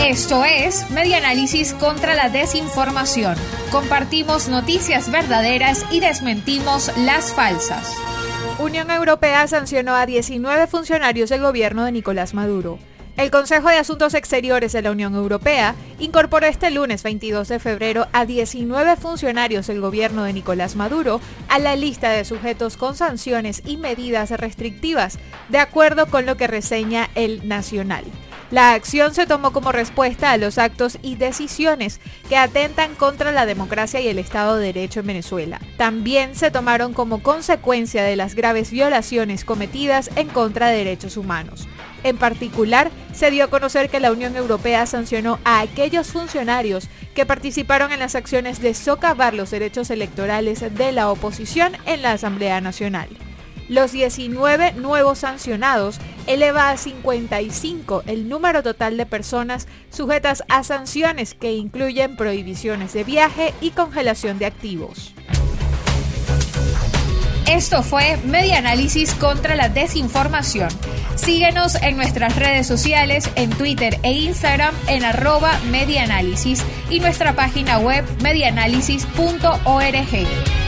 Esto es Media Análisis contra la Desinformación. Compartimos noticias verdaderas y desmentimos las falsas. Unión Europea sancionó a 19 funcionarios del gobierno de Nicolás Maduro. El Consejo de Asuntos Exteriores de la Unión Europea incorporó este lunes 22 de febrero a 19 funcionarios del gobierno de Nicolás Maduro a la lista de sujetos con sanciones y medidas restrictivas, de acuerdo con lo que reseña el Nacional. La acción se tomó como respuesta a los actos y decisiones que atentan contra la democracia y el Estado de Derecho en Venezuela. También se tomaron como consecuencia de las graves violaciones cometidas en contra de derechos humanos. En particular, se dio a conocer que la Unión Europea sancionó a aquellos funcionarios que participaron en las acciones de socavar los derechos electorales de la oposición en la Asamblea Nacional. Los 19 nuevos sancionados eleva a 55 el número total de personas sujetas a sanciones que incluyen prohibiciones de viaje y congelación de activos. Esto fue Media Análisis contra la Desinformación. Síguenos en nuestras redes sociales, en Twitter e Instagram en arroba medianálisis y nuestra página web medianálisis.org.